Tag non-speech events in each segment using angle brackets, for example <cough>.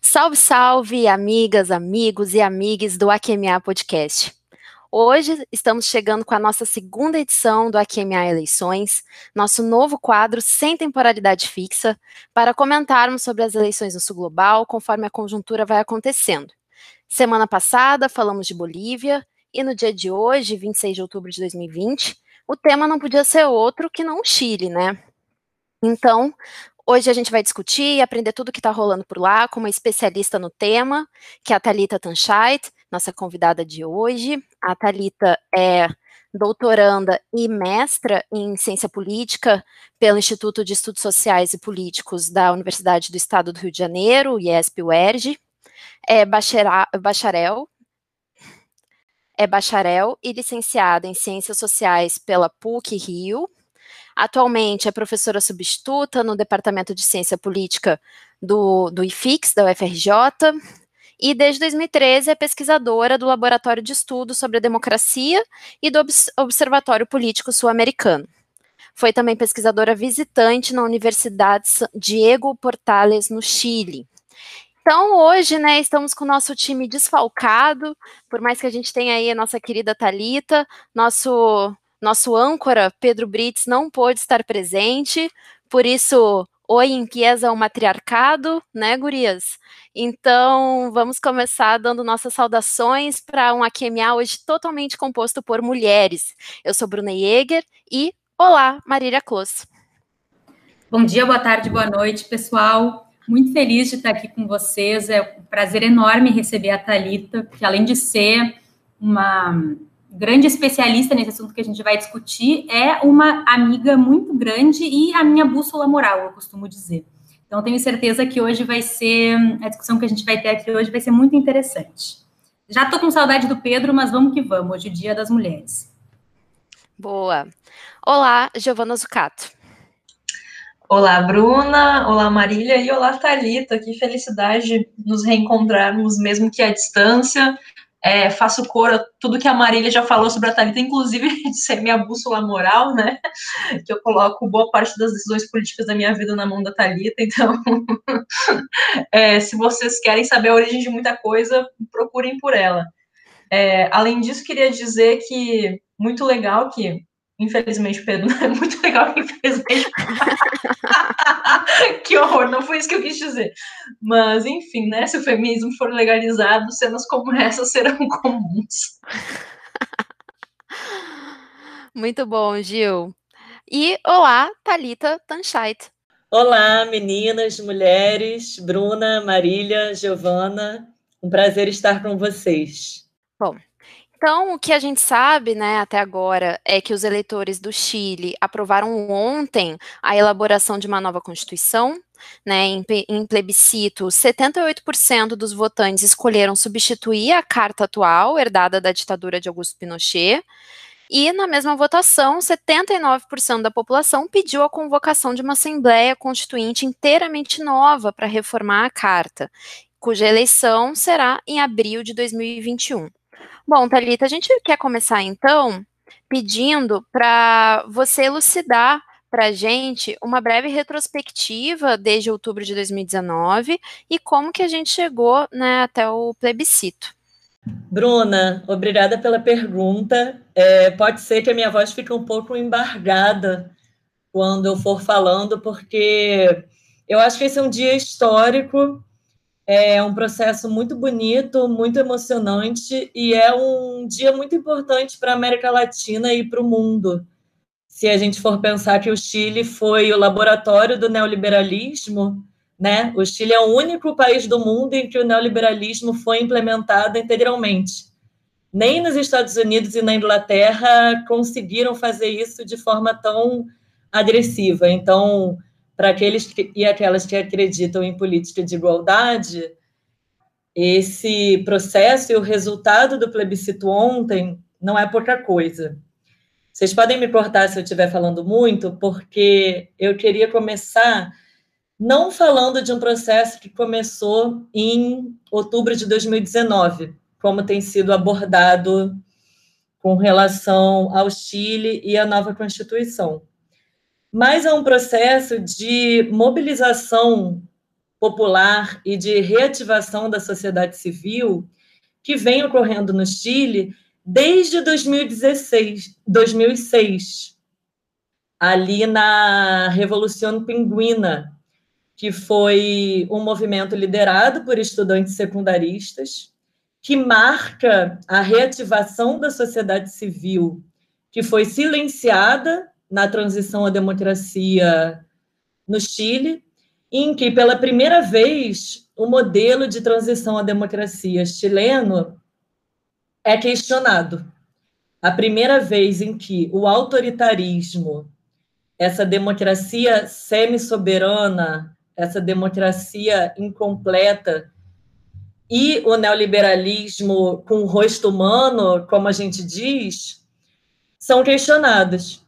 Salve, salve, amigas, amigos e amigues do AQMA Podcast. Hoje estamos chegando com a nossa segunda edição do AQMA Eleições, nosso novo quadro sem temporalidade fixa, para comentarmos sobre as eleições no Sul Global conforme a conjuntura vai acontecendo. Semana passada falamos de Bolívia e no dia de hoje, 26 de outubro de 2020, o tema não podia ser outro que não o Chile, né? Então, Hoje a gente vai discutir e aprender tudo o que está rolando por lá com uma especialista no tema, que é a Thalita Tanchait, nossa convidada de hoje. A Thalita é doutoranda e mestra em ciência política pelo Instituto de Estudos Sociais e Políticos da Universidade do Estado do Rio de Janeiro, IESP-UERJ. É bacharel, é bacharel e licenciada em Ciências Sociais pela PUC Rio Atualmente é professora substituta no Departamento de Ciência Política do, do IFIX, da UFRJ, e desde 2013 é pesquisadora do Laboratório de Estudos sobre a Democracia e do Observatório Político Sul-Americano. Foi também pesquisadora visitante na Universidade Diego Portales, no Chile. Então, hoje, né, estamos com o nosso time desfalcado, por mais que a gente tenha aí a nossa querida Talita, nosso nosso âncora, Pedro Brits, não pôde estar presente, por isso, oi, empieza o matriarcado, né, gurias? Então, vamos começar dando nossas saudações para um AQMA hoje totalmente composto por mulheres. Eu sou Bruna Jäger e, olá, Marília Close. Bom dia, boa tarde, boa noite, pessoal. Muito feliz de estar aqui com vocês. É um prazer enorme receber a Talita, que além de ser uma grande especialista nesse assunto que a gente vai discutir, é uma amiga muito grande e a minha bússola moral, eu costumo dizer. Então, tenho certeza que hoje vai ser, a discussão que a gente vai ter aqui hoje vai ser muito interessante. Já estou com saudade do Pedro, mas vamos que vamos, hoje é o Dia das Mulheres. Boa. Olá, Giovana Zucato. Olá, Bruna. Olá, Marília. E olá, Thalita. Que felicidade nos reencontrarmos, mesmo que à distância é, faço cor a tudo que a Marília já falou sobre a Thalita, inclusive <laughs> de ser minha bússola moral, né? Que eu coloco boa parte das decisões políticas da minha vida na mão da Thalita. Então, <laughs> é, se vocês querem saber a origem de muita coisa, procurem por ela. É, além disso, queria dizer que muito legal que Infelizmente, Pedro, <laughs> não é muito legal, infelizmente. <laughs> que horror, não foi isso que eu quis dizer. Mas, enfim, né? Se o feminismo for legalizado, cenas como essa serão <laughs> comuns. Muito bom, Gil. E olá, Talita Tanchait. Olá, meninas, mulheres, Bruna, Marília, Giovana. Um prazer estar com vocês. Bom, então, o que a gente sabe, né, até agora, é que os eleitores do Chile aprovaram ontem a elaboração de uma nova Constituição. Né, em, em plebiscito, 78% dos votantes escolheram substituir a carta atual, herdada da ditadura de Augusto Pinochet. E na mesma votação, 79% da população pediu a convocação de uma Assembleia Constituinte inteiramente nova para reformar a carta, cuja eleição será em abril de 2021. Bom, Thalita, a gente quer começar então pedindo para você elucidar para a gente uma breve retrospectiva desde outubro de 2019 e como que a gente chegou né, até o plebiscito. Bruna, obrigada pela pergunta. É, pode ser que a minha voz fique um pouco embargada quando eu for falando, porque eu acho que esse é um dia histórico é um processo muito bonito, muito emocionante e é um dia muito importante para a América Latina e para o mundo. Se a gente for pensar que o Chile foi o laboratório do neoliberalismo, né? O Chile é o único país do mundo em que o neoliberalismo foi implementado integralmente. Nem nos Estados Unidos e na Inglaterra conseguiram fazer isso de forma tão agressiva. Então, para aqueles que, e aquelas que acreditam em política de igualdade, esse processo e o resultado do plebiscito ontem não é pouca coisa. Vocês podem me cortar se eu estiver falando muito, porque eu queria começar não falando de um processo que começou em outubro de 2019, como tem sido abordado com relação ao Chile e à nova Constituição. Mas é um processo de mobilização popular e de reativação da sociedade civil que vem ocorrendo no Chile desde 2016, 2006, ali na Revolução Pinguina, que foi um movimento liderado por estudantes secundaristas, que marca a reativação da sociedade civil, que foi silenciada na transição à democracia no Chile, em que, pela primeira vez, o modelo de transição à democracia chileno é questionado. A primeira vez em que o autoritarismo, essa democracia semi-soberana, essa democracia incompleta e o neoliberalismo com o rosto humano, como a gente diz, são questionados.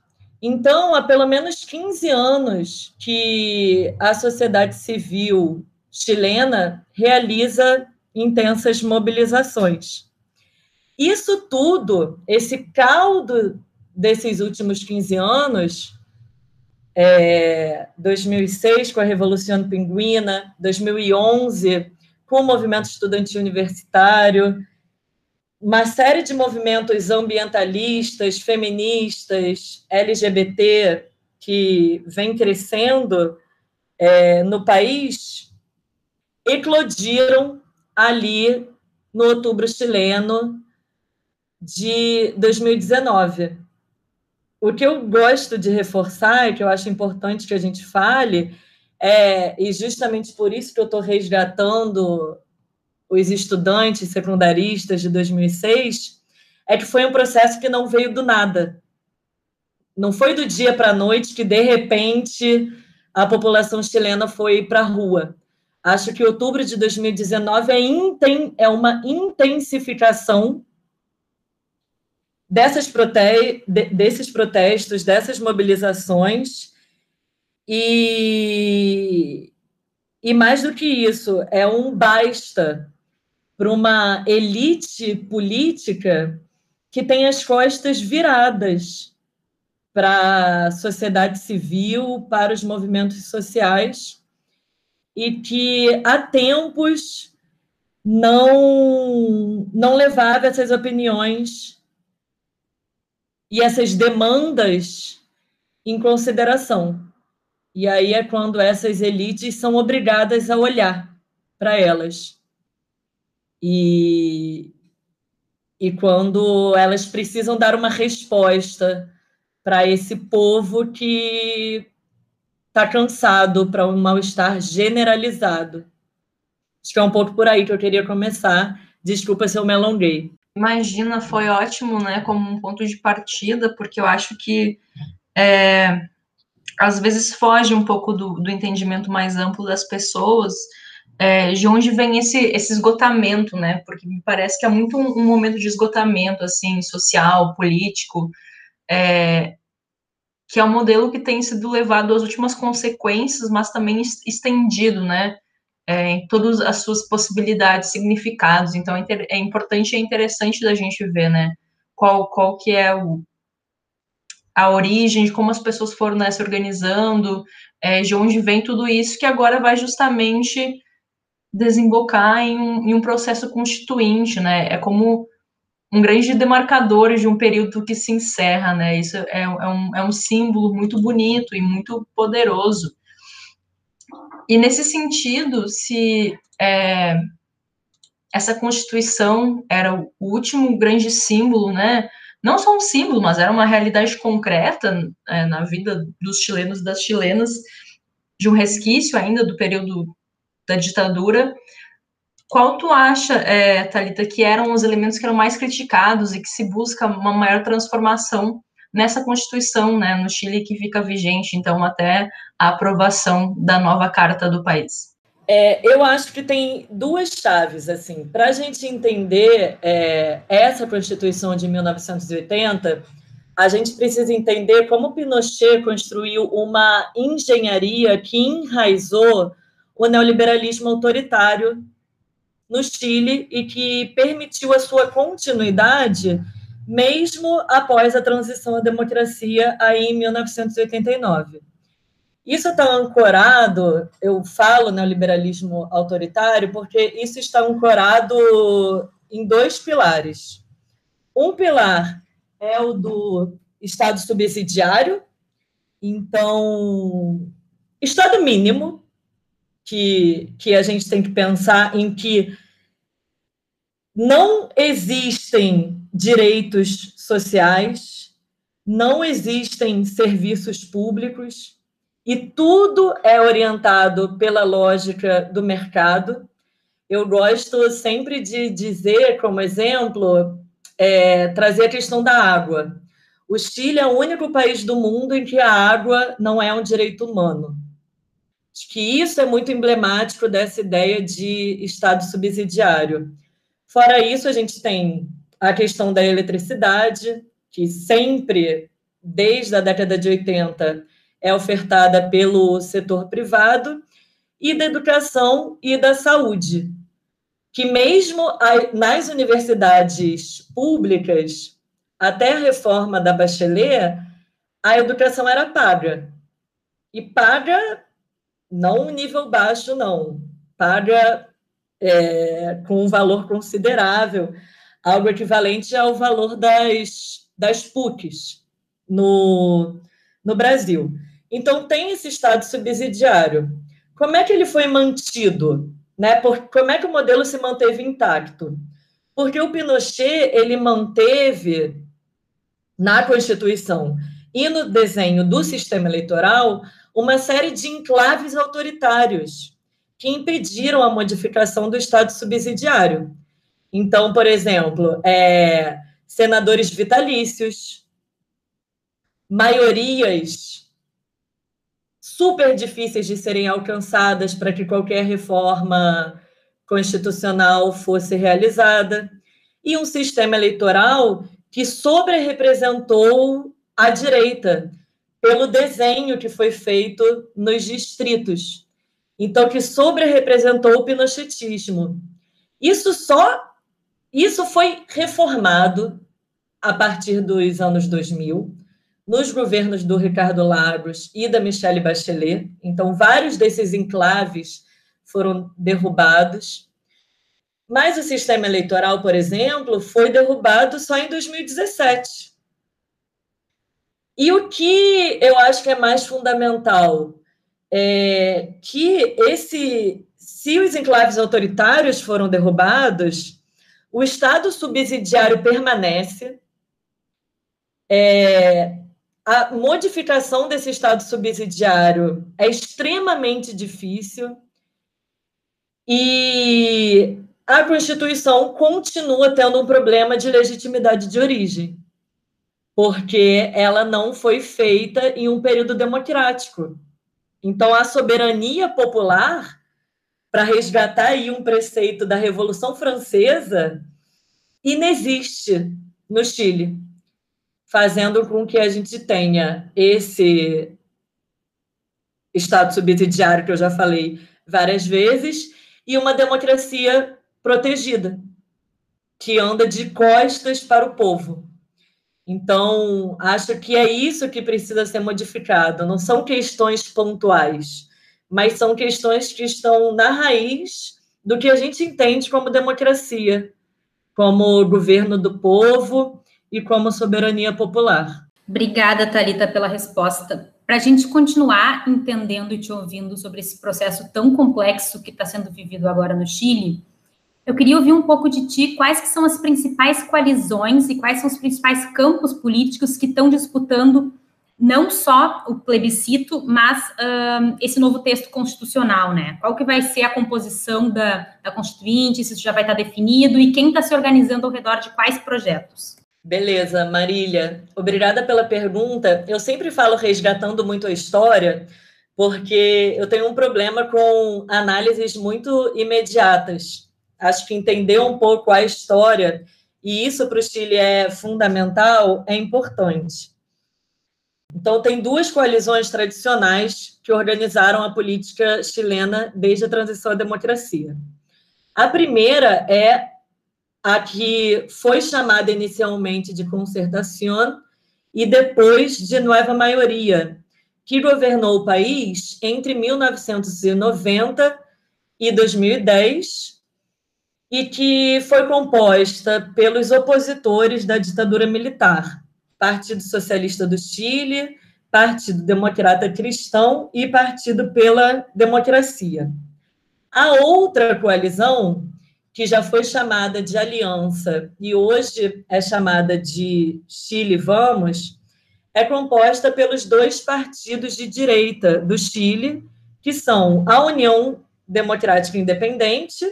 Então, há pelo menos 15 anos que a sociedade civil chilena realiza intensas mobilizações. Isso tudo, esse caldo desses últimos 15 anos, é, 2006 com a Revolução Pinguina, 2011 com o movimento estudantil universitário, uma série de movimentos ambientalistas, feministas, LGBT que vem crescendo é, no país, eclodiram ali no outubro chileno de 2019. O que eu gosto de reforçar, e que eu acho importante que a gente fale, é, e justamente por isso que eu estou resgatando os estudantes secundaristas de 2006, é que foi um processo que não veio do nada. Não foi do dia para a noite que, de repente, a população chilena foi para a rua. Acho que outubro de 2019 é, é uma intensificação dessas prote... desses protestos, dessas mobilizações, e, e mais do que isso, é um basta para uma elite política que tem as costas viradas para a sociedade civil, para os movimentos sociais, e que há tempos não, não levava essas opiniões e essas demandas em consideração. E aí é quando essas elites são obrigadas a olhar para elas. E, e quando elas precisam dar uma resposta para esse povo que está cansado, para um mal-estar generalizado. Acho que é um pouco por aí que eu queria começar. Desculpa se eu me alonguei. Imagina, foi ótimo, né, como um ponto de partida, porque eu acho que é, às vezes foge um pouco do, do entendimento mais amplo das pessoas é, de onde vem esse, esse esgotamento, né, porque me parece que é muito um, um momento de esgotamento, assim, social, político, é, que é um modelo que tem sido levado às últimas consequências, mas também estendido, né, é, em todas as suas possibilidades, significados. Então, é, é importante e é interessante da gente ver, né, qual, qual que é o, a origem, de como as pessoas foram né, se organizando, é, de onde vem tudo isso, que agora vai justamente desembocar em um, em um processo constituinte, né, é como um grande demarcador de um período que se encerra, né, isso é, é, um, é um símbolo muito bonito e muito poderoso, e nesse sentido, se é, essa Constituição era o último grande símbolo, né? Não só um símbolo, mas era uma realidade concreta é, na vida dos chilenos e das chilenas, de um resquício ainda do período da ditadura. Qual tu acha, é, Thalita, que eram os elementos que eram mais criticados e que se busca uma maior transformação nessa Constituição, né, no Chile, que fica vigente, então, até a aprovação da nova Carta do país? É, eu acho que tem duas chaves, assim, para a gente entender é, essa Constituição de 1980, a gente precisa entender como Pinochet construiu uma engenharia que enraizou o neoliberalismo autoritário no Chile e que permitiu a sua continuidade mesmo após a transição à democracia aí em 1989. Isso está ancorado, eu falo neoliberalismo autoritário, porque isso está ancorado em dois pilares. Um pilar é o do Estado subsidiário, então, Estado mínimo, que, que a gente tem que pensar em que não existem direitos sociais, não existem serviços públicos, e tudo é orientado pela lógica do mercado. Eu gosto sempre de dizer, como exemplo, é, trazer a questão da água. O Chile é o único país do mundo em que a água não é um direito humano. Acho que isso é muito emblemático dessa ideia de Estado subsidiário. Fora isso, a gente tem a questão da eletricidade, que sempre, desde a década de 80, é ofertada pelo setor privado, e da educação e da saúde, que mesmo nas universidades públicas até a reforma da Bachelet, a educação era paga. E paga não um nível baixo, não. Paga é, com um valor considerável, algo equivalente ao valor das, das PUCs no, no Brasil. Então, tem esse Estado subsidiário. Como é que ele foi mantido? Né? Por, como é que o modelo se manteve intacto? Porque o Pinochet ele manteve na Constituição e no desenho do sistema eleitoral uma série de enclaves autoritários que impediram a modificação do Estado subsidiário. Então, por exemplo, é, senadores vitalícios, maiorias super difíceis de serem alcançadas para que qualquer reforma constitucional fosse realizada, e um sistema eleitoral que sobre-representou a direita pelo desenho que foi feito nos distritos. Então, que sobre-representou o pinochetismo. Isso só isso foi reformado a partir dos anos 2000, nos governos do Ricardo Lagos e da Michelle Bachelet. Então, vários desses enclaves foram derrubados. Mas o sistema eleitoral, por exemplo, foi derrubado só em 2017. E o que eu acho que é mais fundamental é que esse, se os enclaves autoritários foram derrubados, o Estado subsidiário permanece. É, a modificação desse Estado subsidiário é extremamente difícil. E a Constituição continua tendo um problema de legitimidade de origem, porque ela não foi feita em um período democrático. Então, a soberania popular, para resgatar aí um preceito da Revolução Francesa, inexiste no Chile, fazendo com que a gente tenha esse Estado subsidiário, que eu já falei várias vezes, e uma democracia protegida, que anda de costas para o povo. Então, acho que é isso que precisa ser modificado. Não são questões pontuais, mas são questões que estão na raiz do que a gente entende como democracia, como governo do povo e como soberania popular. Obrigada, Talita, pela resposta. Para a gente continuar entendendo e te ouvindo sobre esse processo tão complexo que está sendo vivido agora no Chile, eu queria ouvir um pouco de ti quais que são as principais coalizões e quais são os principais campos políticos que estão disputando não só o plebiscito, mas um, esse novo texto constitucional, né? Qual que vai ser a composição da, da Constituinte, se isso já vai estar definido e quem está se organizando ao redor de quais projetos? Beleza, Marília. Obrigada pela pergunta. Eu sempre falo resgatando muito a história, porque eu tenho um problema com análises muito imediatas acho que entender um pouco a história, e isso para o Chile é fundamental, é importante. Então, tem duas coalizões tradicionais que organizaram a política chilena desde a transição à democracia. A primeira é a que foi chamada inicialmente de Concertación e depois de Nova Maioria, que governou o país entre 1990 e 2010 e que foi composta pelos opositores da ditadura militar, Partido Socialista do Chile, Partido Democrata Cristão e Partido pela Democracia. A outra coalizão, que já foi chamada de Aliança e hoje é chamada de Chile Vamos, é composta pelos dois partidos de direita do Chile, que são a União Democrática Independente,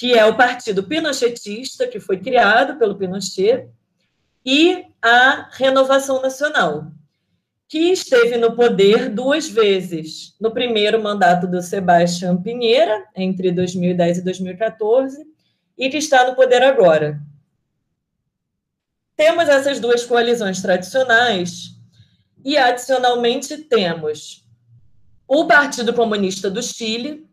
que é o partido pinochetista, que foi criado pelo Pinochet, e a Renovação Nacional, que esteve no poder duas vezes, no primeiro mandato do Sebastião Pinheira, entre 2010 e 2014, e que está no poder agora. Temos essas duas coalizões tradicionais e, adicionalmente, temos o Partido Comunista do Chile,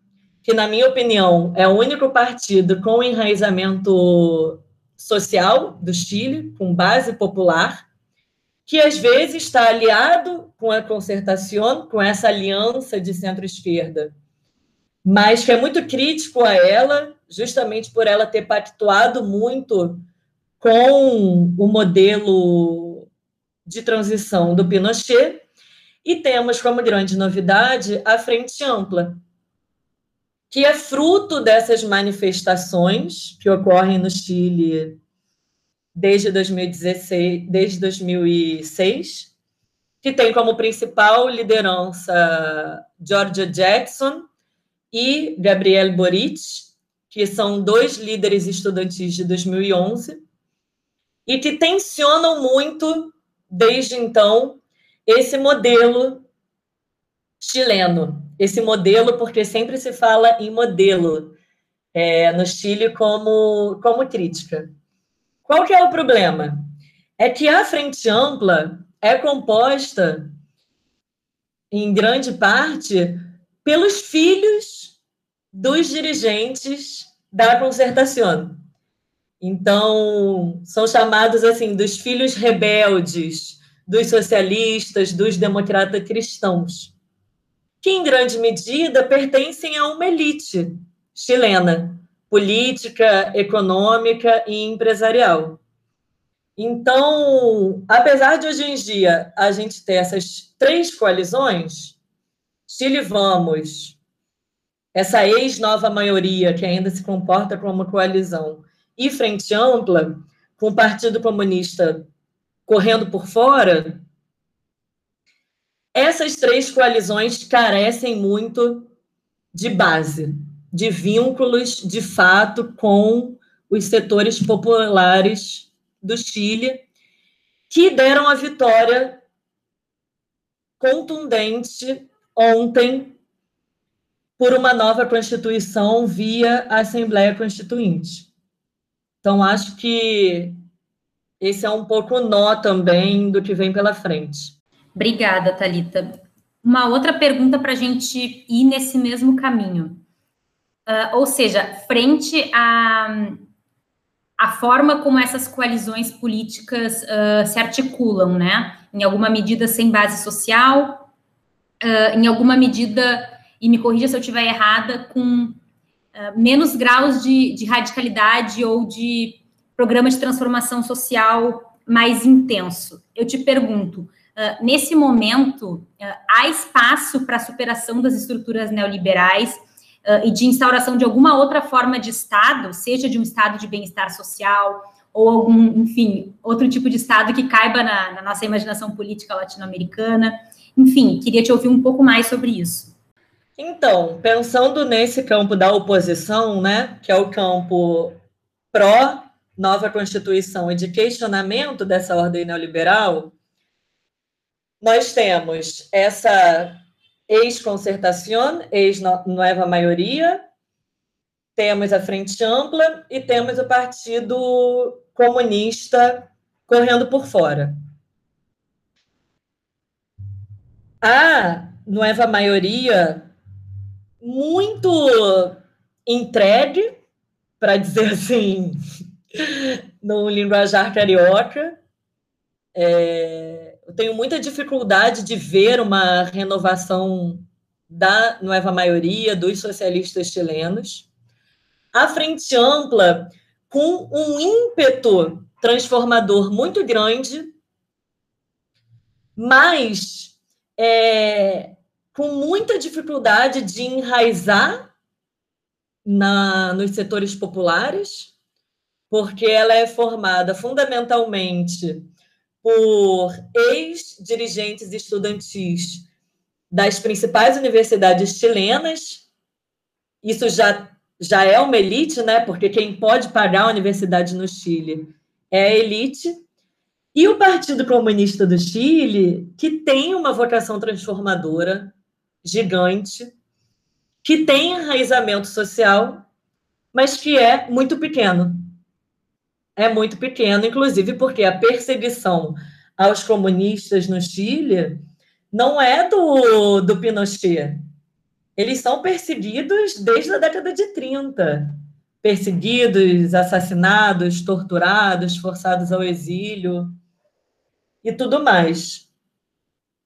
que, na minha opinião, é o único partido com enraizamento social do Chile, com base popular, que às vezes está aliado com a concertação, com essa aliança de centro-esquerda, mas que é muito crítico a ela, justamente por ela ter pactuado muito com o modelo de transição do Pinochet, e temos como grande novidade a Frente Ampla, que é fruto dessas manifestações que ocorrem no Chile desde 2016, desde 2006, que tem como principal liderança Georgia Jackson e Gabriel Boric, que são dois líderes estudantis de 2011, e que tensionam muito, desde então, esse modelo chileno. Esse modelo, porque sempre se fala em modelo é, no Chile como, como crítica. Qual que é o problema? É que a Frente Ampla é composta, em grande parte, pelos filhos dos dirigentes da concertação. Então, são chamados assim dos filhos rebeldes, dos socialistas, dos democratas cristãos, que em grande medida pertencem a uma elite chilena, política, econômica e empresarial. Então, apesar de hoje em dia a gente ter essas três coalizões, Chile Vamos, essa ex-nova maioria que ainda se comporta como uma coalizão, e Frente Ampla, com o Partido Comunista correndo por fora, essas três coalizões carecem muito de base, de vínculos de fato com os setores populares do Chile, que deram a vitória contundente ontem por uma nova Constituição via Assembleia Constituinte. Então, acho que esse é um pouco nó também do que vem pela frente. Obrigada, Talita. Uma outra pergunta para a gente ir nesse mesmo caminho. Uh, ou seja, frente a, a forma como essas coalizões políticas uh, se articulam, né? Em alguma medida sem base social, uh, em alguma medida, e me corrija se eu estiver errada, com menos graus de, de radicalidade ou de programa de transformação social mais intenso. Eu te pergunto, uh, nesse momento, uh, há espaço para a superação das estruturas neoliberais uh, e de instauração de alguma outra forma de Estado, seja de um Estado de bem-estar social ou algum, enfim, outro tipo de Estado que caiba na, na nossa imaginação política latino-americana? Enfim, queria te ouvir um pouco mais sobre isso. Então, pensando nesse campo da oposição, né, que é o campo pró nova Constituição e de questionamento dessa ordem neoliberal, nós temos essa ex-concertação, ex-nova maioria, temos a Frente Ampla e temos o Partido Comunista correndo por fora. A nova maioria muito entregue, para dizer assim, <laughs> no linguajar carioca. É, tenho muita dificuldade de ver uma renovação da nova maioria dos socialistas chilenos. A Frente Ampla, com um ímpeto transformador muito grande, mas é, com muita dificuldade de enraizar na, nos setores populares, porque ela é formada fundamentalmente por ex-dirigentes estudantis das principais universidades chilenas. Isso já, já é uma elite, né? Porque quem pode pagar a universidade no Chile é a elite. E o Partido Comunista do Chile, que tem uma vocação transformadora gigante, que tem enraizamento social, mas que é muito pequeno. É muito pequeno, inclusive porque a perseguição aos comunistas no Chile não é do, do Pinochet. Eles são perseguidos desde a década de 30. Perseguidos, assassinados, torturados, forçados ao exílio e tudo mais.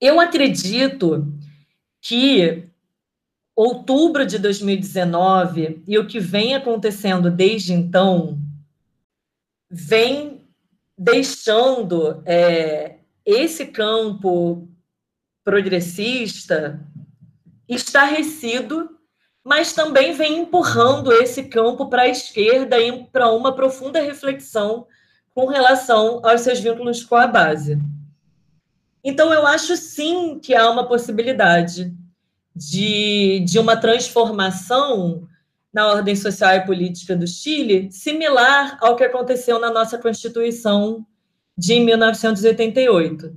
Eu acredito que outubro de 2019 e o que vem acontecendo desde então vem deixando é, esse campo progressista estarrecido, mas também vem empurrando esse campo para a esquerda e para uma profunda reflexão com relação aos seus vínculos com a base. Então, eu acho sim que há uma possibilidade de, de uma transformação na ordem social e política do Chile, similar ao que aconteceu na nossa Constituição de 1988.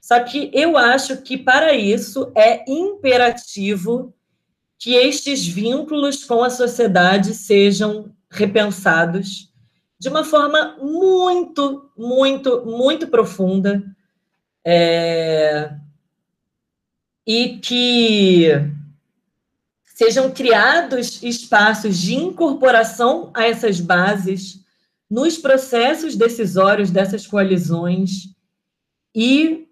Só que eu acho que para isso é imperativo que estes vínculos com a sociedade sejam repensados de uma forma muito, muito, muito profunda, é, e que sejam criados espaços de incorporação a essas bases nos processos decisórios dessas coalizões e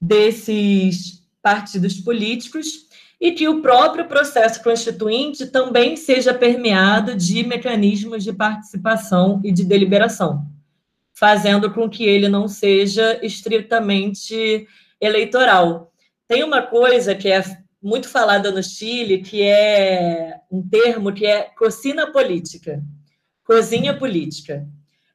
desses partidos políticos e que o próprio processo constituinte também seja permeado de mecanismos de participação e de deliberação fazendo com que ele não seja estritamente eleitoral. Tem uma coisa que é muito falada no Chile, que é um termo que é cocina política, cozinha política.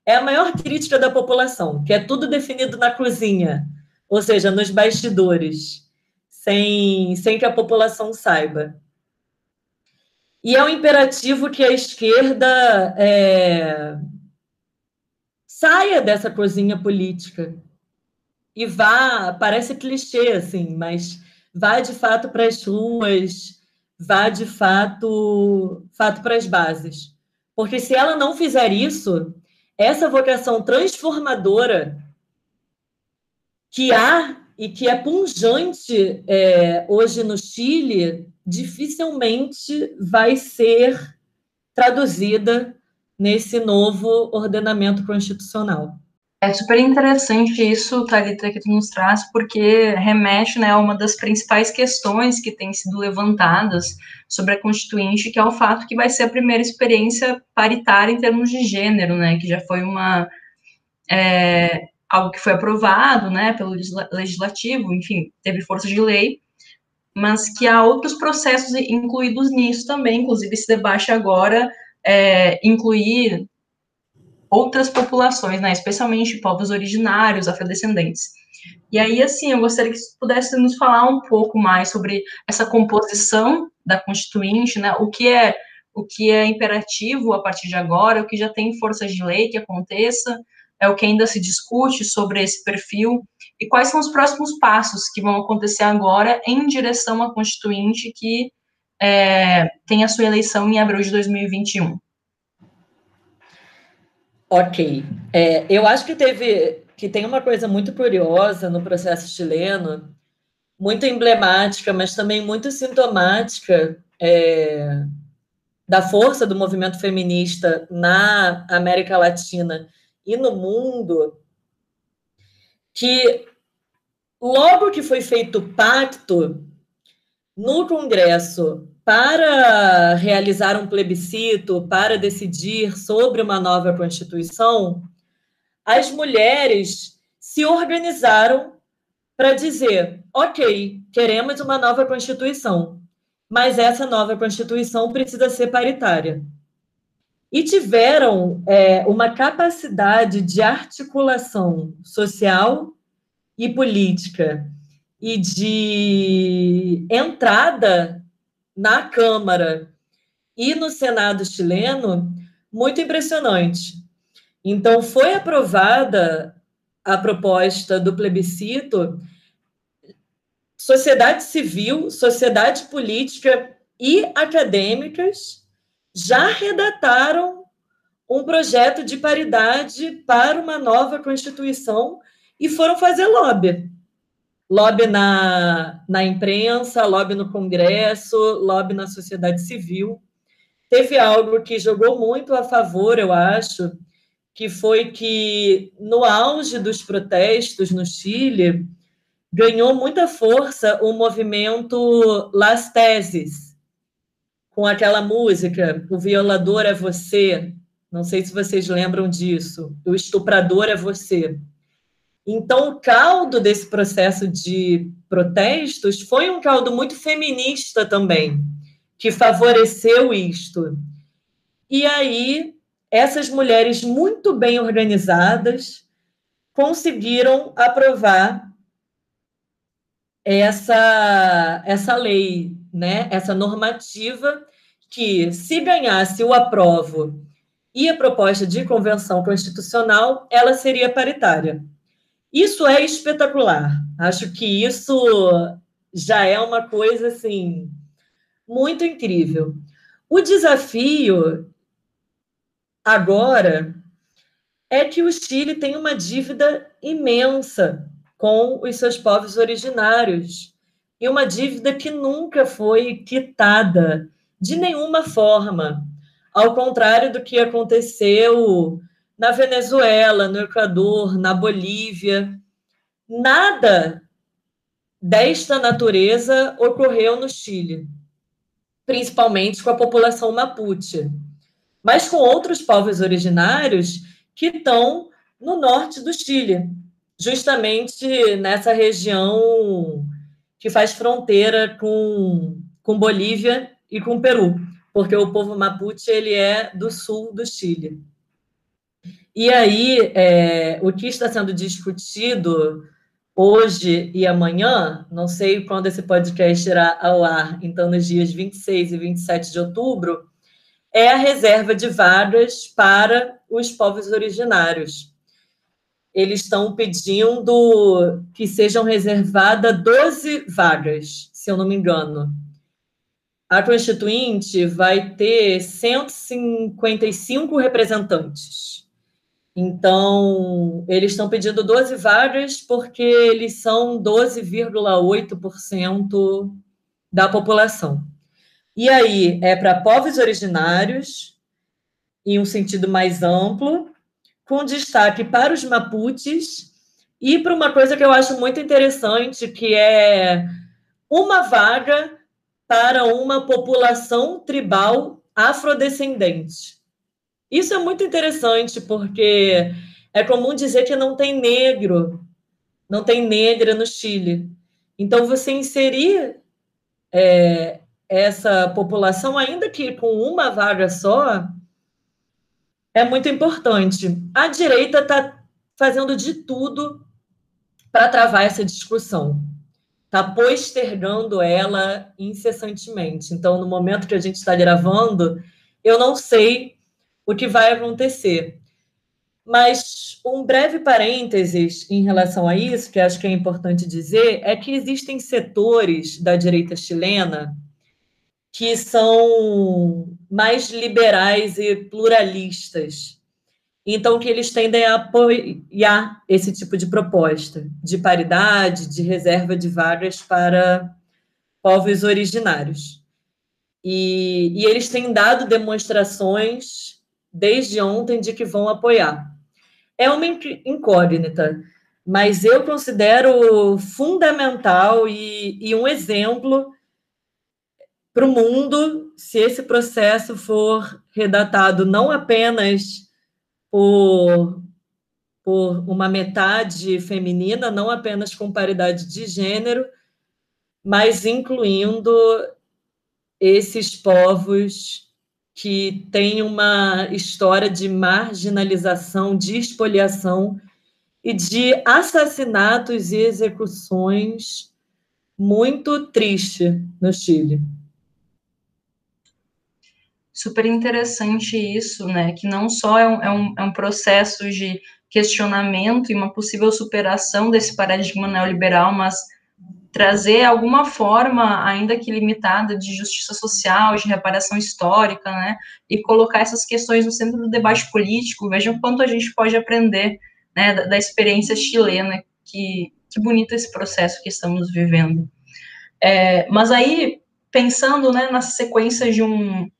É a maior crítica da população, que é tudo definido na cozinha, ou seja, nos bastidores, sem, sem que a população saiba. E é um imperativo que a esquerda é, saia dessa cozinha política e vá, parece clichê assim, mas vá de fato para as ruas, vá de fato, fato para as bases. Porque se ela não fizer isso, essa vocação transformadora que há e que é punjante é, hoje no Chile, dificilmente vai ser traduzida nesse novo ordenamento constitucional. É super interessante isso, Thalita, que tu nos traz, porque remete né, a uma das principais questões que têm sido levantadas sobre a Constituinte, que é o fato que vai ser a primeira experiência paritária em termos de gênero, né, que já foi uma é, algo que foi aprovado né, pelo legislativo, enfim, teve força de lei, mas que há outros processos incluídos nisso também, inclusive esse debate agora é, incluir outras populações, né, especialmente povos originários, afrodescendentes. E aí, assim, eu gostaria que você pudesse nos falar um pouco mais sobre essa composição da Constituinte, né, o que é o que é imperativo a partir de agora, o que já tem força de lei que aconteça, é o que ainda se discute sobre esse perfil, e quais são os próximos passos que vão acontecer agora em direção à Constituinte que é, tem a sua eleição em abril de 2021. Ok. É, eu acho que teve que tem uma coisa muito curiosa no processo chileno, muito emblemática, mas também muito sintomática, é, da força do movimento feminista na América Latina e no mundo, que logo que foi feito o pacto no Congresso para realizar um plebiscito, para decidir sobre uma nova Constituição, as mulheres se organizaram para dizer: ok, queremos uma nova Constituição, mas essa nova Constituição precisa ser paritária. E tiveram é, uma capacidade de articulação social e política e de entrada na Câmara e no Senado chileno muito impressionante. Então, foi aprovada a proposta do plebiscito, sociedade civil, sociedade política e acadêmicas já redataram um projeto de paridade para uma nova Constituição e foram fazer lobby lobby na, na imprensa, lobby no Congresso, lobby na sociedade civil. Teve algo que jogou muito a favor, eu acho, que foi que, no auge dos protestos no Chile, ganhou muita força o movimento Las Teses, com aquela música, O Violador é Você. Não sei se vocês lembram disso. O Estuprador é Você. Então, o caldo desse processo de protestos foi um caldo muito feminista também, que favoreceu isto. E aí, essas mulheres muito bem organizadas conseguiram aprovar essa, essa lei, né? essa normativa que, se ganhasse o aprovo e a proposta de convenção constitucional, ela seria paritária. Isso é espetacular. Acho que isso já é uma coisa assim muito incrível. O desafio agora é que o Chile tem uma dívida imensa com os seus povos originários e uma dívida que nunca foi quitada de nenhuma forma, ao contrário do que aconteceu na Venezuela, no Equador, na Bolívia. Nada desta natureza ocorreu no Chile, principalmente com a população mapuche, mas com outros povos originários que estão no norte do Chile, justamente nessa região que faz fronteira com, com Bolívia e com Peru, porque o povo mapuche ele é do sul do Chile. E aí, é, o que está sendo discutido hoje e amanhã, não sei quando esse podcast irá ao ar, então nos dias 26 e 27 de outubro, é a reserva de vagas para os povos originários. Eles estão pedindo que sejam reservadas 12 vagas, se eu não me engano. A Constituinte vai ter 155 representantes. Então, eles estão pedindo 12 vagas porque eles são 12,8% da população. E aí é para povos originários, em um sentido mais amplo, com destaque para os Mapuches e para uma coisa que eu acho muito interessante, que é uma vaga para uma população tribal afrodescendente. Isso é muito interessante, porque é comum dizer que não tem negro, não tem negra no Chile. Então, você inserir é, essa população, ainda que com uma vaga só, é muito importante. A direita está fazendo de tudo para travar essa discussão. Está postergando ela incessantemente. Então, no momento que a gente está gravando, eu não sei o que vai acontecer. Mas um breve parênteses em relação a isso, que acho que é importante dizer, é que existem setores da direita chilena que são mais liberais e pluralistas. Então, que eles tendem a apoiar esse tipo de proposta de paridade, de reserva de vagas para povos originários. E, e eles têm dado demonstrações desde ontem de que vão apoiar. É uma incógnita, mas eu considero fundamental e, e um exemplo para o mundo se esse processo for redatado não apenas por, por uma metade feminina, não apenas com paridade de gênero, mas incluindo esses povos que têm uma história de marginalização, de expoliação e de assassinatos e execuções muito triste no Chile. Super interessante isso, né? Que não só é um, é um, é um processo de questionamento e uma possível superação desse paradigma neoliberal, mas trazer alguma forma, ainda que limitada, de justiça social, de reparação histórica, né, e colocar essas questões no centro do debate político. Vejam quanto a gente pode aprender, né, da, da experiência chilena, que, que bonito esse processo que estamos vivendo. É, mas aí, pensando, né, na sequência de um,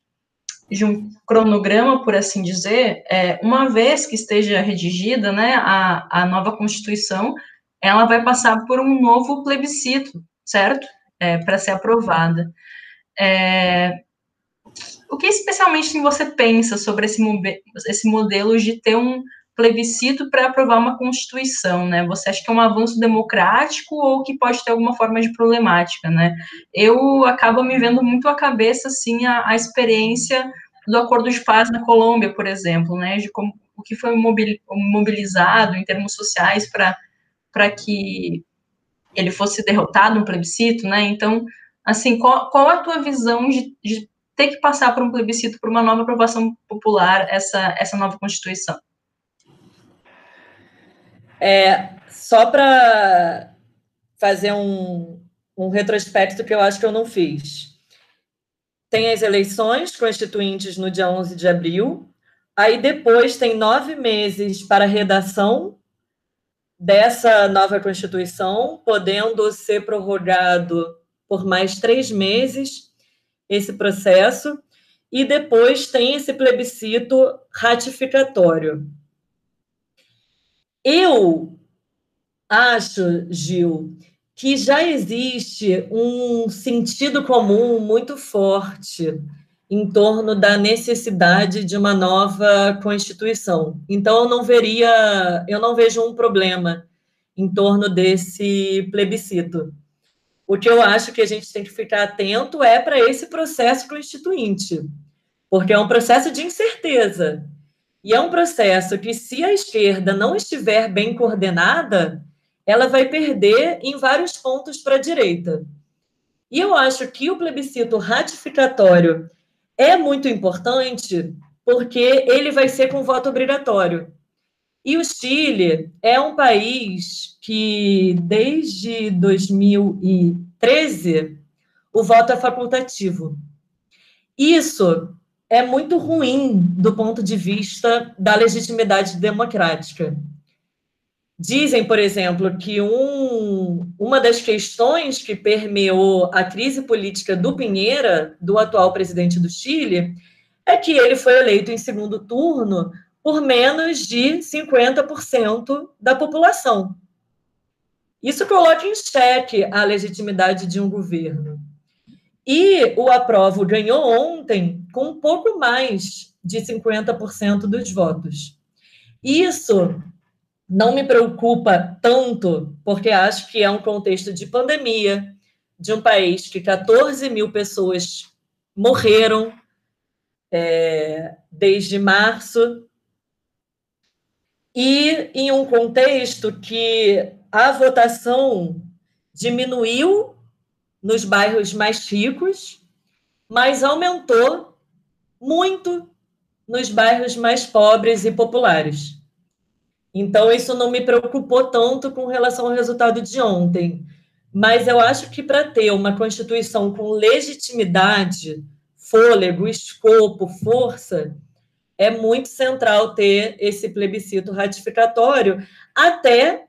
de um cronograma, por assim dizer, é, uma vez que esteja redigida, né, a, a nova Constituição, ela vai passar por um novo plebiscito, certo? É, para ser aprovada. É, o que especialmente você pensa sobre esse, esse modelo de ter um plebiscito para aprovar uma constituição, né? Você acha que é um avanço democrático ou que pode ter alguma forma de problemática, né? Eu acabo me vendo muito à cabeça, assim, a, a experiência do acordo de paz na Colômbia, por exemplo, né? De como o que foi mobilizado em termos sociais para para que ele fosse derrotado no plebiscito, né? Então, assim, qual, qual a tua visão de, de, ter que passar por um plebiscito, por uma nova aprovação popular, essa, essa nova Constituição? É, só para fazer um, um retrospecto que eu acho que eu não fiz. Tem as eleições constituintes no dia 11 de abril, aí depois tem nove meses para redação dessa nova Constituição, podendo ser prorrogado por mais três meses esse processo, e depois tem esse plebiscito ratificatório. Eu acho, Gil, que já existe um sentido comum muito forte em torno da necessidade de uma nova constituição. Então eu não veria, eu não vejo um problema em torno desse plebiscito. O que eu acho que a gente tem que ficar atento é para esse processo constituinte, porque é um processo de incerteza. E é um processo que, se a esquerda não estiver bem coordenada, ela vai perder em vários pontos para a direita. E eu acho que o plebiscito ratificatório é muito importante porque ele vai ser com voto obrigatório. E o Chile é um país que, desde 2013, o voto é facultativo. Isso é muito ruim do ponto de vista da legitimidade democrática. Dizem, por exemplo, que um, uma das questões que permeou a crise política do Pinheira, do atual presidente do Chile, é que ele foi eleito em segundo turno por menos de 50% da população. Isso coloca em xeque a legitimidade de um governo. E o aprovo ganhou ontem com um pouco mais de 50% dos votos. Isso não me preocupa tanto, porque acho que é um contexto de pandemia, de um país que 14 mil pessoas morreram é, desde março, e em um contexto que a votação diminuiu nos bairros mais ricos, mas aumentou muito nos bairros mais pobres e populares. Então, isso não me preocupou tanto com relação ao resultado de ontem. Mas eu acho que para ter uma Constituição com legitimidade, fôlego, escopo, força, é muito central ter esse plebiscito ratificatório, até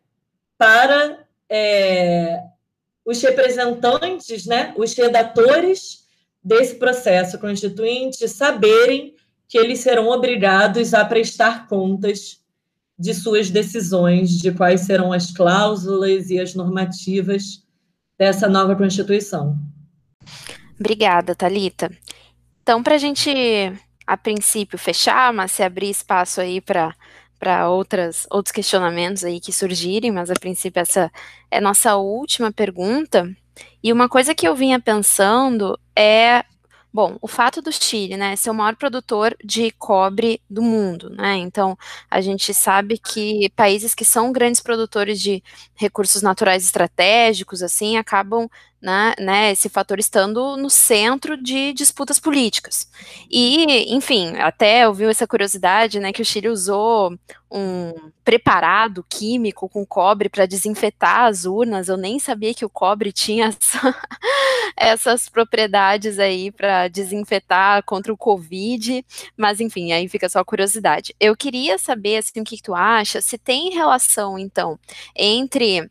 para é, os representantes, né, os redatores desse processo constituinte saberem que eles serão obrigados a prestar contas de suas decisões, de quais serão as cláusulas e as normativas dessa nova Constituição. Obrigada, Talita. Então, para a gente, a princípio, fechar, mas se abrir espaço aí para para outras outros questionamentos aí que surgirem, mas a princípio essa é nossa última pergunta. E uma coisa que eu vinha pensando é Bom, o fato do Chile, né, ser o maior produtor de cobre do mundo, né, então a gente sabe que países que são grandes produtores de recursos naturais estratégicos, assim, acabam né, né, esse fator estando no centro de disputas políticas. E, enfim, até ouviu essa curiosidade, né, que o Chile usou um preparado químico com cobre para desinfetar as urnas. Eu nem sabia que o cobre tinha <laughs> essa, essas propriedades aí para desinfetar contra o Covid, mas enfim, aí fica só a curiosidade. Eu queria saber assim, o que tu acha, se tem relação, então, entre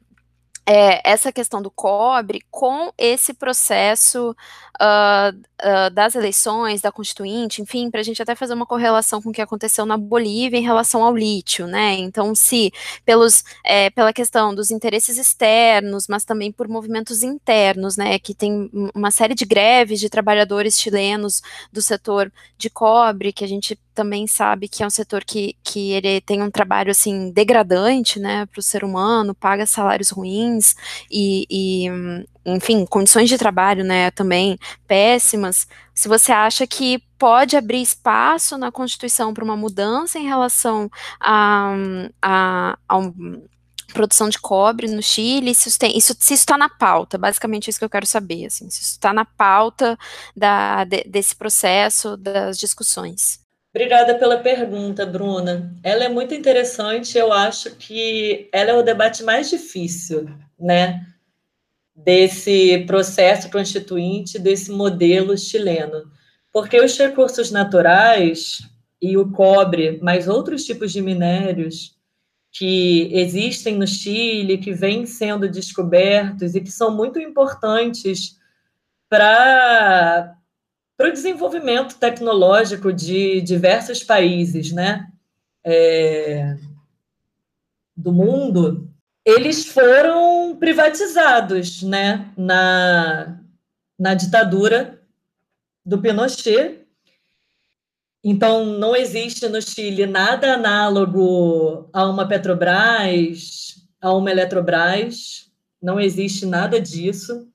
é, essa questão do cobre com esse processo uh, uh, das eleições, da Constituinte, enfim, para a gente até fazer uma correlação com o que aconteceu na Bolívia em relação ao lítio, né? Então, se pelos, é, pela questão dos interesses externos, mas também por movimentos internos, né? Que tem uma série de greves de trabalhadores chilenos do setor de cobre, que a gente também sabe que é um setor que, que ele tem um trabalho assim degradante, né, para o ser humano, paga salários ruins e, e, enfim, condições de trabalho, né, também péssimas. Se você acha que pode abrir espaço na Constituição para uma mudança em relação a, a, a um, produção de cobre no Chile, se isso está na pauta, basicamente é isso que eu quero saber, assim, se isso está na pauta da, de, desse processo, das discussões. Obrigada pela pergunta, Bruna. Ela é muito interessante. Eu acho que ela é o debate mais difícil, né, desse processo constituinte, desse modelo chileno, porque os recursos naturais e o cobre, mais outros tipos de minérios que existem no Chile, que vêm sendo descobertos e que são muito importantes para para o desenvolvimento tecnológico de diversos países, né, é, do mundo, eles foram privatizados, né, na, na ditadura do Pinochet. Então, não existe no Chile nada análogo a uma Petrobras, a uma Eletrobras, não existe nada disso.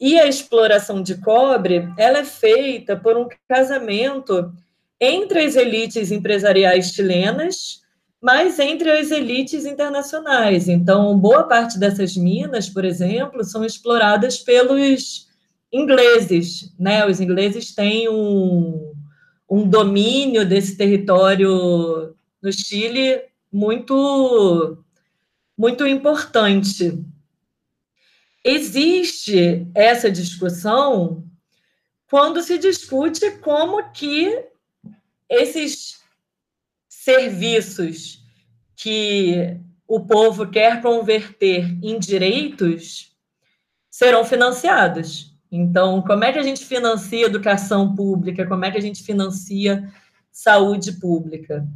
E a exploração de cobre, ela é feita por um casamento entre as elites empresariais chilenas, mas entre as elites internacionais. Então, boa parte dessas minas, por exemplo, são exploradas pelos ingleses, né? Os ingleses têm um, um domínio desse território no Chile muito muito importante existe essa discussão quando se discute como que esses serviços que o povo quer converter em direitos serão financiados. Então, como é que a gente financia educação pública? Como é que a gente financia saúde pública?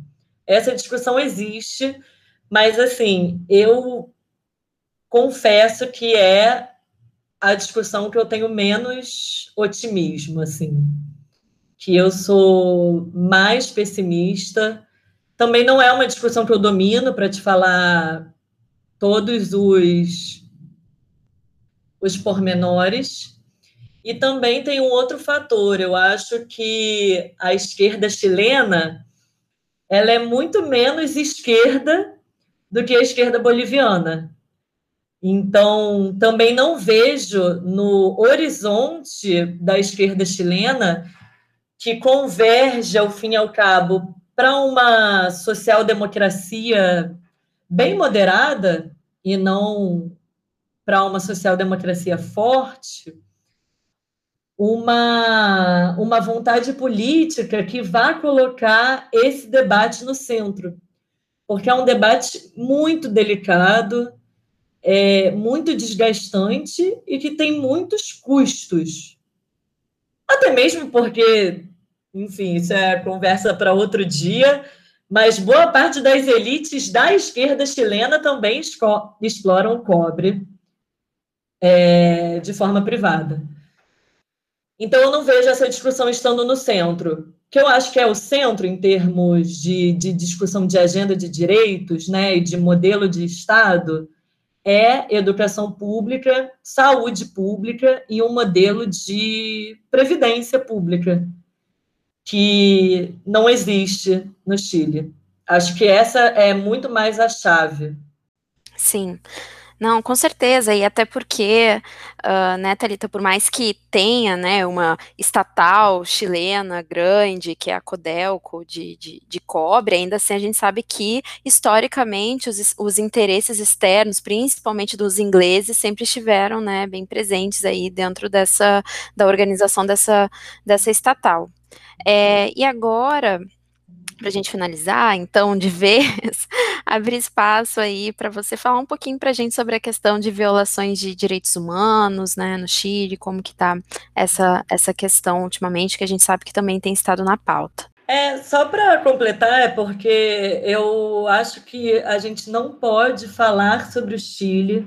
Essa discussão existe, mas assim, eu confesso que é a discussão que eu tenho menos otimismo, assim, que eu sou mais pessimista. Também não é uma discussão que eu domino para te falar todos os os pormenores. E também tem um outro fator, eu acho que a esquerda chilena ela é muito menos esquerda do que a esquerda boliviana. Então, também não vejo no horizonte da esquerda chilena que converge, ao fim e ao cabo, para uma social-democracia bem moderada e não para uma social-democracia forte, uma, uma vontade política que vá colocar esse debate no centro, porque é um debate muito delicado, é, muito desgastante e que tem muitos custos. até mesmo porque, enfim, isso é conversa para outro dia, mas boa parte das elites da esquerda chilena também exploram cobre é, de forma privada. Então, eu não vejo essa discussão estando no centro, que eu acho que é o centro em termos de, de discussão de agenda de direitos né, e de modelo de Estado, é educação pública, saúde pública e um modelo de previdência pública, que não existe no Chile. Acho que essa é muito mais a chave. Sim. Não, com certeza, e até porque, uh, né, Thalita, por mais que tenha, né, uma estatal chilena grande, que é a Codelco, de, de, de cobre, ainda assim a gente sabe que, historicamente, os, os interesses externos, principalmente dos ingleses, sempre estiveram, né, bem presentes aí dentro dessa, da organização dessa, dessa estatal. É, e agora, para a gente finalizar, então, de vez, <laughs> abrir espaço aí para você falar um pouquinho para a gente sobre a questão de violações de direitos humanos, né, no Chile, como que está essa, essa questão ultimamente, que a gente sabe que também tem estado na pauta. É, só para completar, é porque eu acho que a gente não pode falar sobre o Chile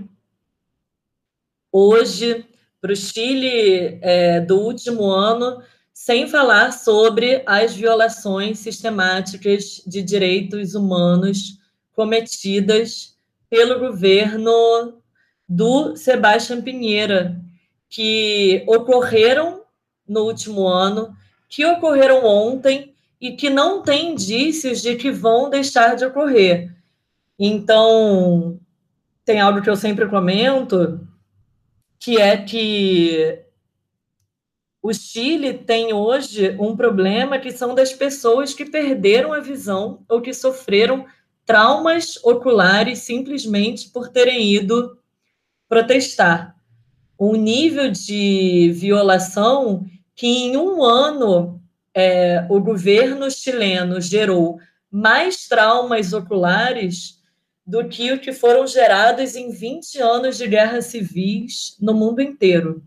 hoje, para o Chile é, do último ano, sem falar sobre as violações sistemáticas de direitos humanos cometidas pelo governo do Sebastião Pinheira, que ocorreram no último ano, que ocorreram ontem e que não tem indícios de que vão deixar de ocorrer. Então, tem algo que eu sempre comento, que é que o Chile tem hoje um problema que são das pessoas que perderam a visão ou que sofreram traumas oculares simplesmente por terem ido protestar. Um nível de violação que em um ano é, o governo chileno gerou mais traumas oculares do que o que foram gerados em 20 anos de guerras civis no mundo inteiro.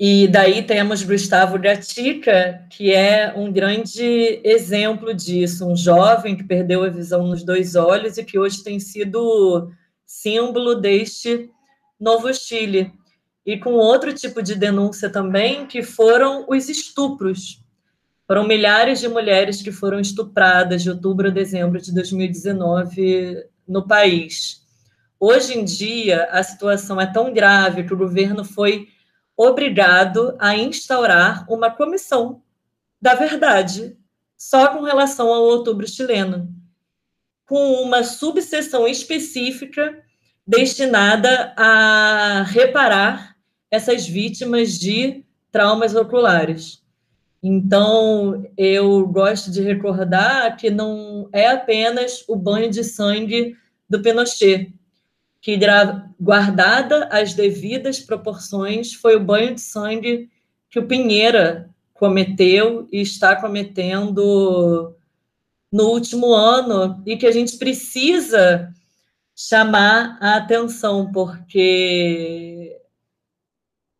E daí temos Gustavo Gatica, que é um grande exemplo disso, um jovem que perdeu a visão nos dois olhos e que hoje tem sido símbolo deste novo Chile. E com outro tipo de denúncia também, que foram os estupros. Foram milhares de mulheres que foram estupradas de outubro a dezembro de 2019 no país. Hoje em dia, a situação é tão grave que o governo foi obrigado a instaurar uma comissão da verdade só com relação ao outubro chileno, com uma subseção específica destinada a reparar essas vítimas de traumas oculares. Então, eu gosto de recordar que não é apenas o banho de sangue do Pinochet, que, guardada as devidas proporções, foi o banho de sangue que o Pinheira cometeu e está cometendo no último ano e que a gente precisa chamar a atenção, porque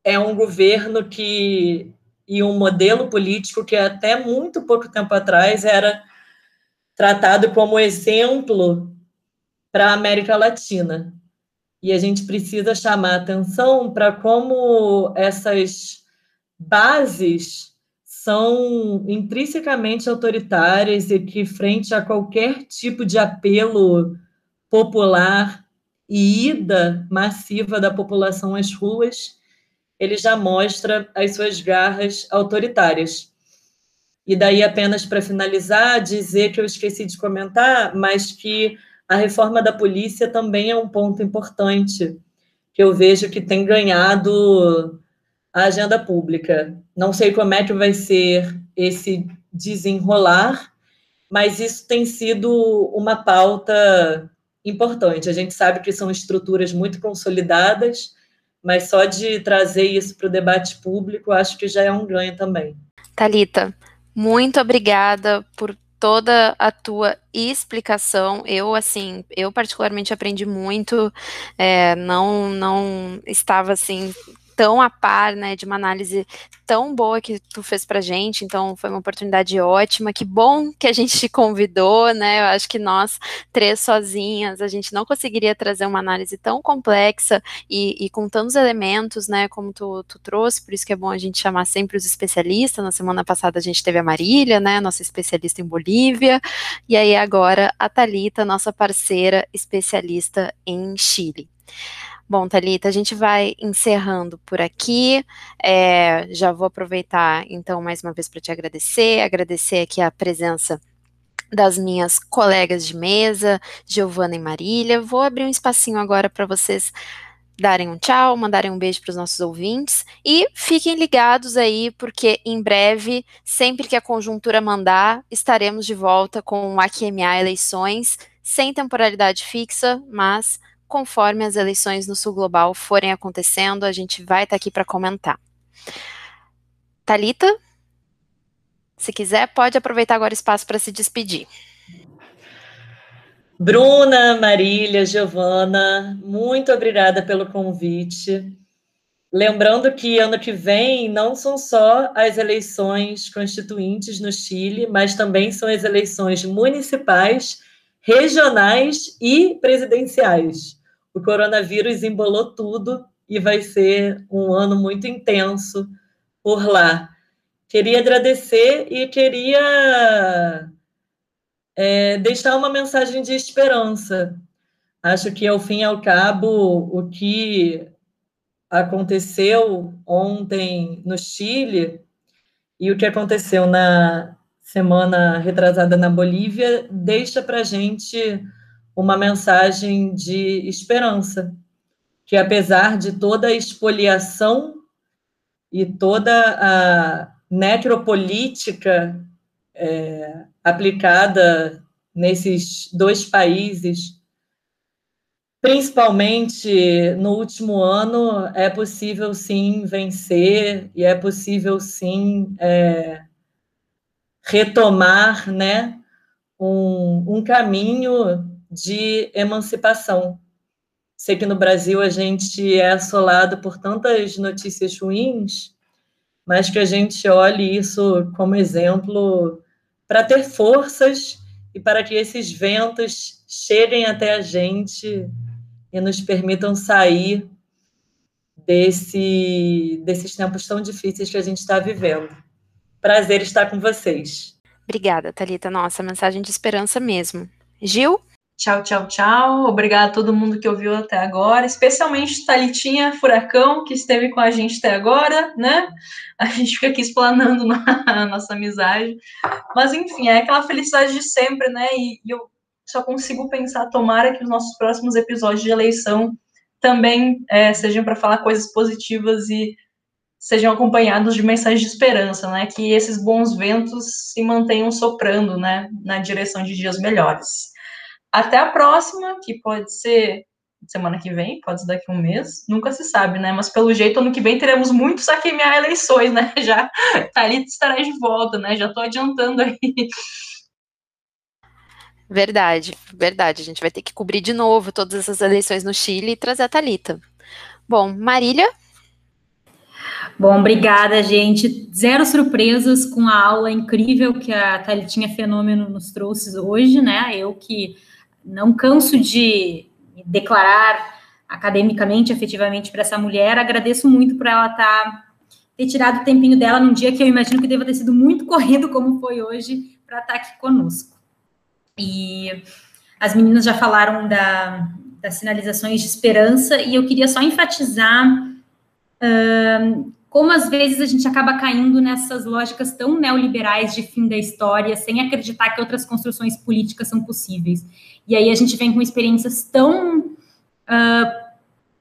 é um governo que e um modelo político que até muito pouco tempo atrás era tratado como exemplo para a América Latina. E a gente precisa chamar atenção para como essas bases são intrinsecamente autoritárias e que, frente a qualquer tipo de apelo popular e ida massiva da população às ruas, ele já mostra as suas garras autoritárias. E daí, apenas para finalizar, dizer que eu esqueci de comentar, mas que a reforma da polícia também é um ponto importante que eu vejo que tem ganhado a agenda pública. Não sei como é que vai ser esse desenrolar, mas isso tem sido uma pauta importante. A gente sabe que são estruturas muito consolidadas, mas só de trazer isso para o debate público, acho que já é um ganho também. Talita, muito obrigada por toda a tua explicação. Eu, assim, eu particularmente aprendi muito, é, não, não estava, assim, tão a par, né, de uma análise tão boa que tu fez pra gente, então foi uma oportunidade ótima, que bom que a gente <laughs> te convidou, né, eu acho que nós, três sozinhas, a gente não conseguiria trazer uma análise tão complexa e, e com tantos elementos, né, como tu, tu, trouxe, por isso que é bom a gente chamar sempre os especialistas, na semana passada a gente teve a Marília, né, nossa especialista em Bolívia, e aí agora a Talita, nossa parceira especialista em Chile. Bom, Thalita, a gente vai encerrando por aqui. É, já vou aproveitar, então, mais uma vez para te agradecer, agradecer aqui a presença das minhas colegas de mesa, Giovana e Marília. Vou abrir um espacinho agora para vocês darem um tchau, mandarem um beijo para os nossos ouvintes e fiquem ligados aí, porque em breve, sempre que a conjuntura mandar, estaremos de volta com o AQMA Eleições, sem temporalidade fixa, mas conforme as eleições no Sul Global forem acontecendo, a gente vai estar tá aqui para comentar. Talita, se quiser, pode aproveitar agora o espaço para se despedir. Bruna, Marília, Giovana, muito obrigada pelo convite. Lembrando que ano que vem não são só as eleições constituintes no Chile, mas também são as eleições municipais, regionais e presidenciais o coronavírus embolou tudo e vai ser um ano muito intenso por lá. Queria agradecer e queria é, deixar uma mensagem de esperança. Acho que, ao fim e ao cabo, o que aconteceu ontem no Chile e o que aconteceu na semana retrasada na Bolívia deixa para a gente uma mensagem de esperança, que apesar de toda a expoliação e toda a necropolítica é, aplicada nesses dois países, principalmente no último ano, é possível sim vencer e é possível sim é, retomar né, um, um caminho de emancipação. Sei que no Brasil a gente é assolado por tantas notícias ruins, mas que a gente olhe isso como exemplo para ter forças e para que esses ventos cheguem até a gente e nos permitam sair desse, desses tempos tão difíceis que a gente está vivendo. Prazer estar com vocês. Obrigada, Talita. Nossa, mensagem de esperança mesmo. Gil? Tchau, tchau, tchau. Obrigada a todo mundo que ouviu até agora, especialmente Talitinha Furacão, que esteve com a gente até agora, né? A gente fica aqui explanando <laughs> a nossa amizade. Mas, enfim, é aquela felicidade de sempre, né? E, e eu só consigo pensar, tomara que os nossos próximos episódios de eleição também é, sejam para falar coisas positivas e sejam acompanhados de mensagens de esperança, né? Que esses bons ventos se mantenham soprando, né? Na direção de dias melhores. Até a próxima, que pode ser semana que vem, pode ser daqui a um mês, nunca se sabe, né? Mas pelo jeito, ano que vem teremos muitos minhas eleições, né? <laughs> Já Thalita estará de volta, né? Já estou adiantando aí. Verdade, verdade. A gente vai ter que cobrir de novo todas essas eleições no Chile e trazer a Thalita. Bom, Marília? Bom, obrigada, gente. Zero surpresas com a aula incrível que a Thalitinha Fenômeno nos trouxe hoje, né? Eu que não canso de declarar academicamente, efetivamente, para essa mulher. Agradeço muito por ela tá, ter tirado o tempinho dela num dia que eu imagino que deva ter sido muito <laughs> corrido, como foi hoje, para estar tá aqui conosco. E as meninas já falaram da, das sinalizações de esperança, e eu queria só enfatizar um, como às vezes a gente acaba caindo nessas lógicas tão neoliberais de fim da história, sem acreditar que outras construções políticas são possíveis. E aí a gente vem com experiências tão uh,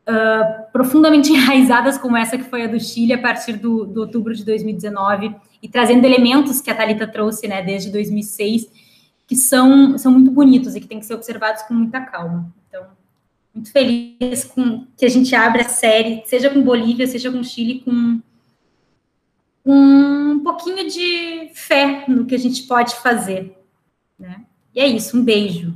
uh, profundamente <laughs> enraizadas como essa que foi a do Chile a partir do, do outubro de 2019 e trazendo elementos que a Talita trouxe, né, desde 2006, que são, são muito bonitos e que têm que ser observados com muita calma. Muito feliz com que a gente abra a série, seja com Bolívia, seja com Chile, com um pouquinho de fé no que a gente pode fazer, né? E é isso, um beijo.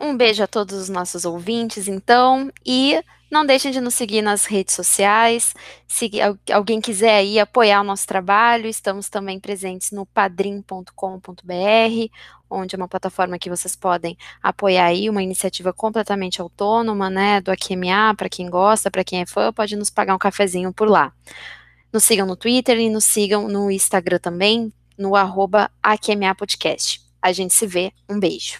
Um beijo a todos os nossos ouvintes, então, e não deixem de nos seguir nas redes sociais. Se alguém quiser aí apoiar o nosso trabalho, estamos também presentes no padrim.com.br, onde é uma plataforma que vocês podem apoiar aí, uma iniciativa completamente autônoma, né, do AQMA, para quem gosta, para quem é fã, pode nos pagar um cafezinho por lá. Nos sigam no Twitter e nos sigam no Instagram também, no arroba AQMA Podcast. A gente se vê, um beijo.